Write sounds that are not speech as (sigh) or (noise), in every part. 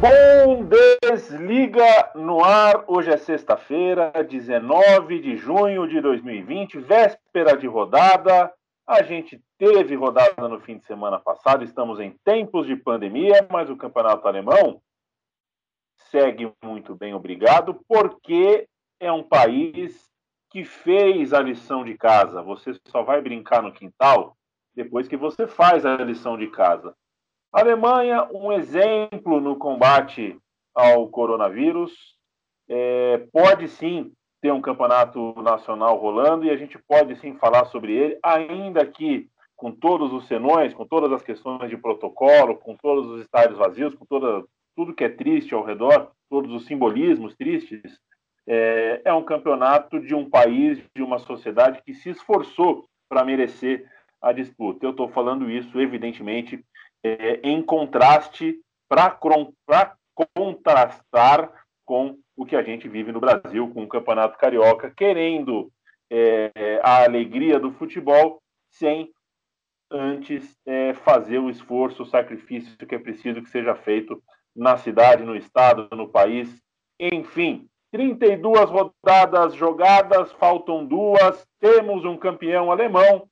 Bundesliga no ar. Hoje é sexta-feira, 19 de junho de 2020, véspera de rodada. A gente teve rodada no fim de semana passado, estamos em tempos de pandemia, mas o campeonato alemão segue muito bem, obrigado, porque é um país que fez a lição de casa. Você só vai brincar no quintal depois que você faz a lição de casa. Alemanha, um exemplo no combate ao coronavírus. É, pode sim ter um campeonato nacional rolando e a gente pode sim falar sobre ele, ainda que com todos os senões, com todas as questões de protocolo, com todos os estádios vazios, com toda, tudo que é triste ao redor, todos os simbolismos tristes, é, é um campeonato de um país, de uma sociedade que se esforçou para merecer a disputa. Eu estou falando isso, evidentemente, é, em contraste para contrastar com o que a gente vive no Brasil, com o Campeonato Carioca, querendo é, a alegria do futebol sem antes é, fazer o esforço, o sacrifício que é preciso que seja feito na cidade, no estado, no país. Enfim, 32 rodadas jogadas, faltam duas, temos um campeão alemão.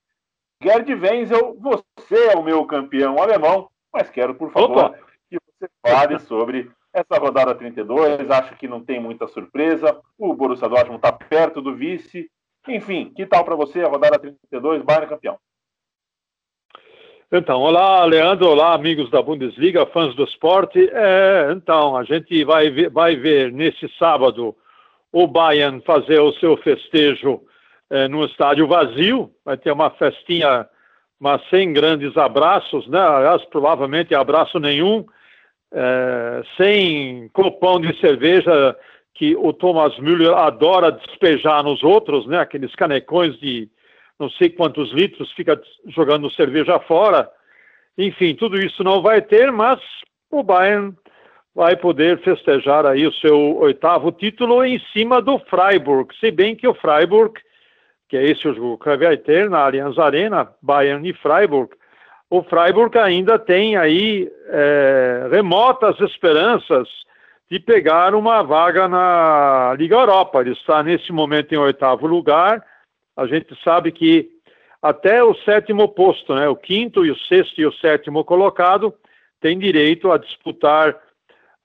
Gerd Wenzel, você é o meu campeão alemão, mas quero, por favor, Opa. que você fale sobre essa rodada 32. Acho que não tem muita surpresa. O Borussia Dortmund está perto do vice. Enfim, que tal para você a rodada 32, Bayern campeão? Então, olá, Leandro, olá, amigos da Bundesliga, fãs do esporte. É, então, a gente vai ver, vai ver nesse sábado o Bayern fazer o seu festejo é, no estádio vazio. Vai ter uma festinha, mas sem grandes abraços, né? Aliás, provavelmente abraço nenhum, é, sem copão de cerveja que o Thomas Müller adora despejar nos outros, né? Aqueles canecões de não sei quantos litros, fica jogando cerveja fora. Enfim, tudo isso não vai ter, mas o Bayern vai poder festejar aí o seu oitavo título em cima do Freiburg, se bem que o Freiburg, que é esse o jogo. Que vai ter na Allianz Arena, Bayern e Freiburg, o Freiburg ainda tem aí é, remotas esperanças de pegar uma vaga na Liga Europa. Ele está nesse momento em oitavo lugar, a gente sabe que até o sétimo posto, né, o quinto e o sexto e o sétimo colocado, tem direito a disputar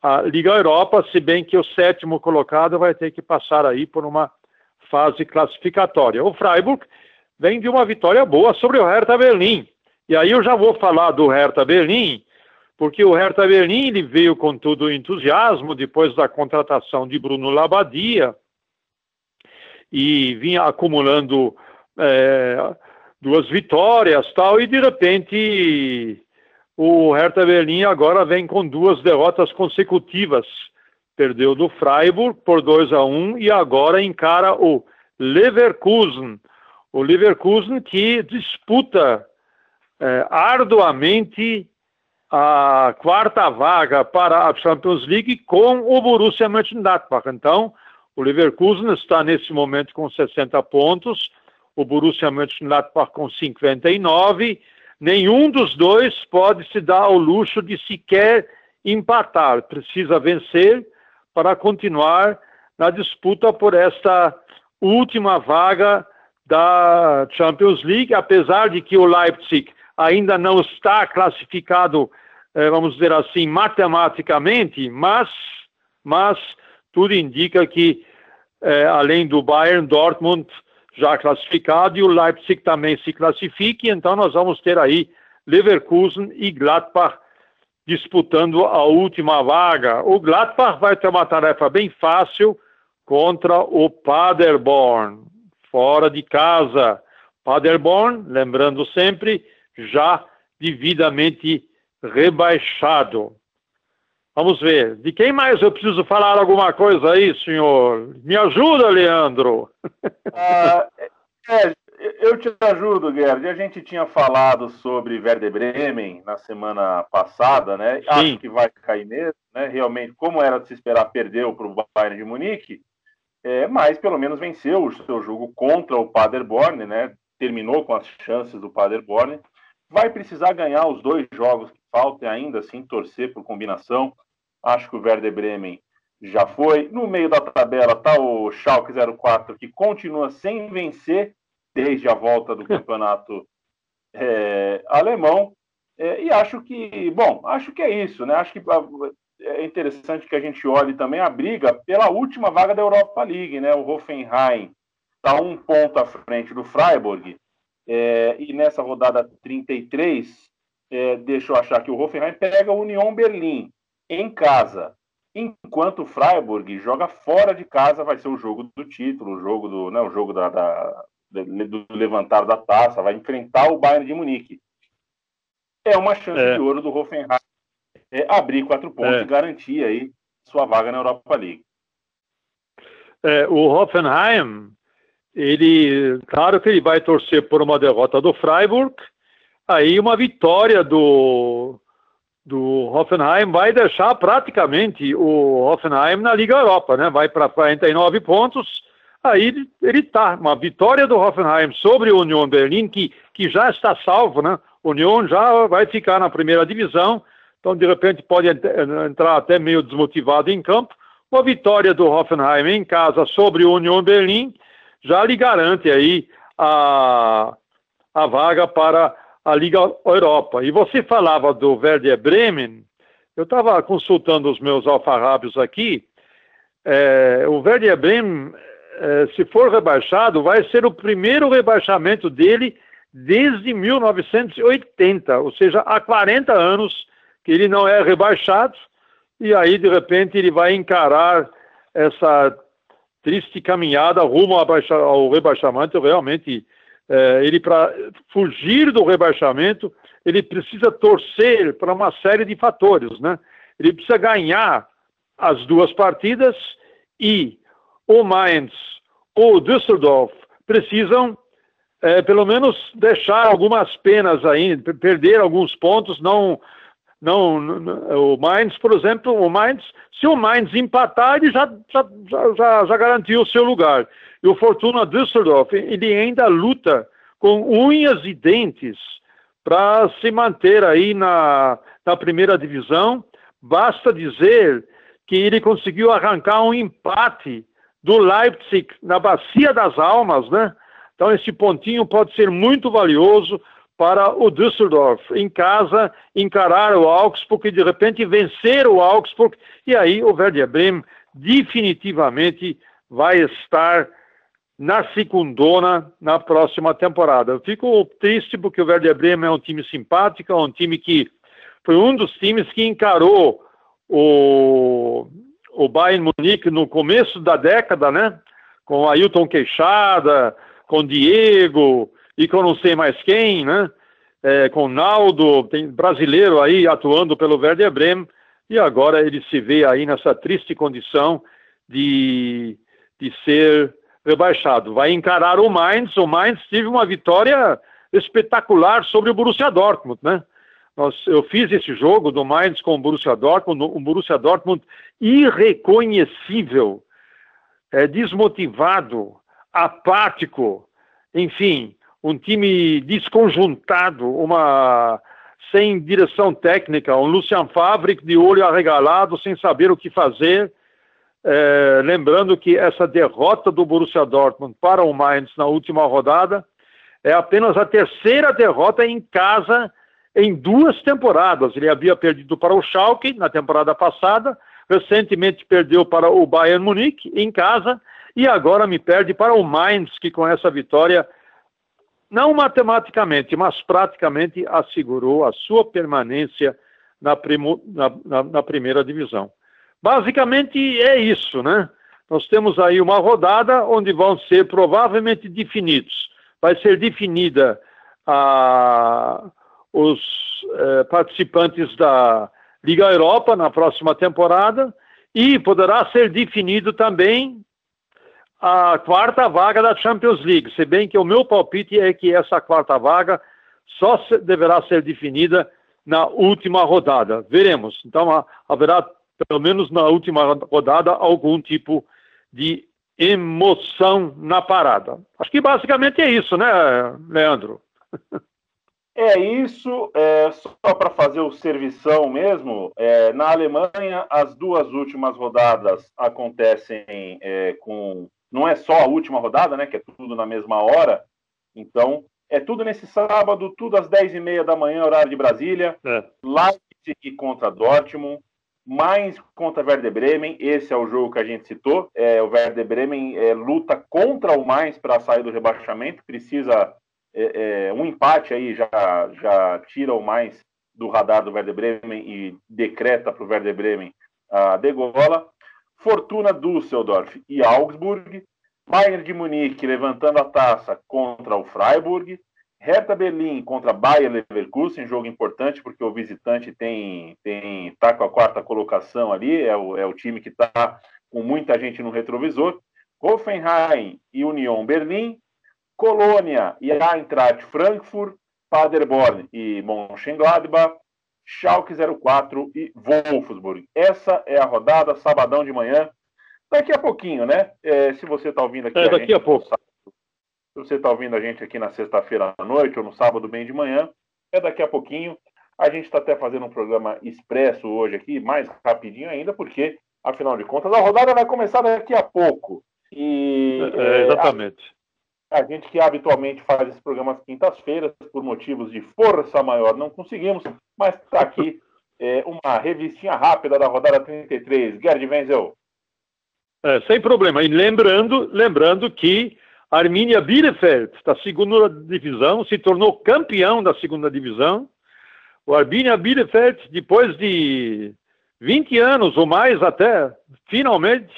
a Liga Europa, se bem que o sétimo colocado vai ter que passar aí por uma fase classificatória. O Freiburg vem de uma vitória boa sobre o Hertha Berlim. E aí eu já vou falar do Hertha Berlim, porque o Hertha Berlim ele veio com todo o entusiasmo depois da contratação de Bruno Labadia, e vinha acumulando é, duas vitórias tal, e de repente o Hertha Berlim agora vem com duas derrotas consecutivas. Perdeu do Freiburg por 2 a 1 e agora encara o Leverkusen. O Leverkusen que disputa é, arduamente a quarta vaga para a Champions League com o Borussia Mönchengladbach. Então, o Leverkusen está nesse momento com 60 pontos, o Borussia Mönchengladbach com 59. Nenhum dos dois pode se dar ao luxo de sequer empatar. Precisa vencer para continuar na disputa por esta última vaga da Champions League, apesar de que o Leipzig ainda não está classificado, eh, vamos dizer assim, matematicamente, mas, mas tudo indica que, é, além do Bayern, Dortmund já classificado e o Leipzig também se classifique, então nós vamos ter aí Leverkusen e Gladbach disputando a última vaga. O Gladbach vai ter uma tarefa bem fácil contra o Paderborn, fora de casa. Paderborn, lembrando sempre, já devidamente rebaixado. Vamos ver. De quem mais eu preciso falar alguma coisa aí, senhor? Me ajuda, Leandro. (laughs) Ah, é, eu te ajudo, Gerd. A gente tinha falado sobre Werder Bremen na semana passada, né? Sim. Acho que vai cair mesmo, né? Realmente, como era de se esperar, perdeu para o Bayern de Munique, é, mas pelo menos venceu o seu jogo contra o Paderborn, né? Terminou com as chances do Paderborn. Vai precisar ganhar os dois jogos que faltam ainda, assim, torcer por combinação. Acho que o Werder Bremen já foi. No meio da tabela está o Schalke 04, que continua sem vencer desde a volta do (laughs) campeonato é, alemão. É, e acho que, bom, acho que é isso, né? Acho que ah, é interessante que a gente olhe também a briga pela última vaga da Europa League, né? O Hoffenheim está um ponto à frente do Freiburg. É, e nessa rodada 33, é, deixa eu achar que o Hoffenheim pega o Union Berlim em casa. Enquanto o Freiburg joga fora de casa, vai ser o jogo do título, o jogo do, né, o jogo da, da do levantar da taça, vai enfrentar o Bayern de Munique. É uma chance é. de ouro do Hoffenheim é, abrir quatro pontos é. e garantir aí sua vaga na Europa League. É, o Hoffenheim, ele, claro que ele vai torcer por uma derrota do Freiburg, aí uma vitória do, do Hoffenheim vai deixar praticamente o Hoffenheim na Liga Europa, né? Vai para 49 pontos. Aí ele está. Uma vitória do Hoffenheim sobre o Union Berlim, que, que já está salvo, né? Union já vai ficar na primeira divisão, então de repente pode entrar até meio desmotivado em campo. Uma vitória do Hoffenheim em casa sobre o Union Berlim já lhe garante aí a, a vaga para a Liga Europa. E você falava do Werder Bremen, eu estava consultando os meus alfarrábios aqui, é, o Werder Bremen, é, se for rebaixado, vai ser o primeiro rebaixamento dele desde 1980, ou seja, há 40 anos que ele não é rebaixado, e aí, de repente, ele vai encarar essa triste caminhada rumo ao rebaixamento realmente é, ele para fugir do rebaixamento, ele precisa torcer para uma série de fatores, né? Ele precisa ganhar as duas partidas e o Mainz ou Düsseldorf precisam é, pelo menos deixar algumas penas aí, perder alguns pontos, não não, o Mainz, por exemplo, o Mainz, se o Mainz empatar, ele já, já, já, já garantiu o seu lugar. E o Fortuna Düsseldorf, ele ainda luta com unhas e dentes para se manter aí na, na primeira divisão. Basta dizer que ele conseguiu arrancar um empate do Leipzig na Bacia das Almas, né? Então esse pontinho pode ser muito valioso para o Düsseldorf em casa encarar o Augsburg e de repente vencer o Augsburg e aí o Werder Bremen definitivamente vai estar na segundona na próxima temporada. Eu fico triste porque o Werder Bremen é um time simpático, é um time que foi um dos times que encarou o, o Bayern Munique no começo da década, né? Com Ailton Queixada, com Diego e com não sei mais quem, né? É, com Naldo, tem brasileiro aí atuando pelo Werder Bremen, e agora ele se vê aí nessa triste condição de, de ser rebaixado. Vai encarar o Mainz. O Mainz teve uma vitória espetacular sobre o Borussia Dortmund, né? Nós, eu fiz esse jogo do Mainz com o Borussia Dortmund, um Borussia Dortmund irreconhecível, é, desmotivado, apático, enfim, um time desconjuntado, uma sem direção técnica, um Lucian Favre de olho arregalado, sem saber o que fazer, é, lembrando que essa derrota do Borussia Dortmund para o Mainz na última rodada é apenas a terceira derrota em casa em duas temporadas. Ele havia perdido para o Schalke na temporada passada, recentemente perdeu para o Bayern Munique em casa e agora me perde para o Mainz, que com essa vitória, não matematicamente, mas praticamente assegurou a sua permanência na, primo, na, na, na primeira divisão. Basicamente é isso, né? Nós temos aí uma rodada onde vão ser provavelmente definidos. Vai ser definida a, os eh, participantes da Liga Europa na próxima temporada e poderá ser definido também a quarta vaga da Champions League, se bem que o meu palpite é que essa quarta vaga só deverá ser definida na última rodada. Veremos. Então haverá pelo menos na última rodada, algum tipo de emoção na parada. Acho que basicamente é isso, né, Leandro? (laughs) É isso, é, só para fazer o servição mesmo. É, na Alemanha, as duas últimas rodadas acontecem é, com. Não é só a última rodada, né? Que é tudo na mesma hora. Então, é tudo nesse sábado, tudo às 10h30 da manhã, horário de Brasília. É. Leipzig contra Dortmund. Mainz contra Werder Bremen. Esse é o jogo que a gente citou. É, o Werder Bremen é, luta contra o Mainz para sair do rebaixamento. Precisa é, é, um empate aí já, já tira o mais do radar do Werder Bremen e decreta para o Werder Bremen a degola. Fortuna Düsseldorf e Augsburg. Bayern de Munique levantando a taça contra o Freiburg. Hertha Berlim contra Bayer Leverkusen, jogo importante porque o visitante tem tem tá com a quarta colocação ali, é o, é o time que está com muita gente no retrovisor. Hoffenheim e Union Berlim, Colônia e Eintracht Frankfurt, Paderborn e Mönchengladbach, Schalke 04 e Wolfsburg. Essa é a rodada, sabadão de manhã. Daqui a pouquinho, né? É, se você está ouvindo aqui. É, daqui a, a pouco. Se você está ouvindo a gente aqui na sexta-feira à noite ou no sábado bem de manhã, é daqui a pouquinho. A gente está até fazendo um programa expresso hoje aqui, mais rapidinho ainda, porque, afinal de contas, a rodada vai começar daqui a pouco. E, é, é exatamente. A gente que habitualmente faz esses programas quintas-feiras, por motivos de força maior, não conseguimos, mas está aqui é, uma revistinha rápida da rodada 33. Gerd Wenzel. É, sem problema. E lembrando, lembrando que Arminia Bielefeld, da segunda divisão, se tornou campeão da segunda divisão. O Arminia Bielefeld, depois de 20 anos ou mais até, finalmente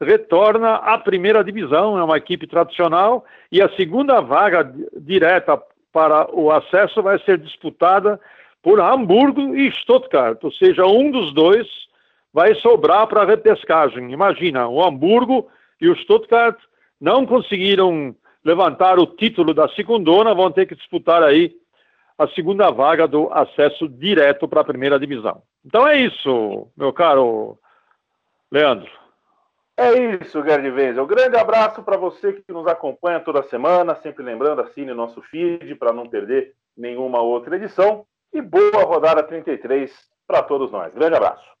retorna à primeira divisão, é uma equipe tradicional, e a segunda vaga direta para o acesso vai ser disputada por Hamburgo e Stuttgart, ou seja, um dos dois vai sobrar para a repescagem. Imagina, o Hamburgo e o Stuttgart não conseguiram levantar o título da segundona, vão ter que disputar aí a segunda vaga do acesso direto para a primeira divisão. Então é isso, meu caro Leandro. É isso, Gerd Wenzel. Um grande abraço para você que nos acompanha toda semana. Sempre lembrando, assine nosso feed para não perder nenhuma outra edição. E boa rodada 33 para todos nós. Grande abraço.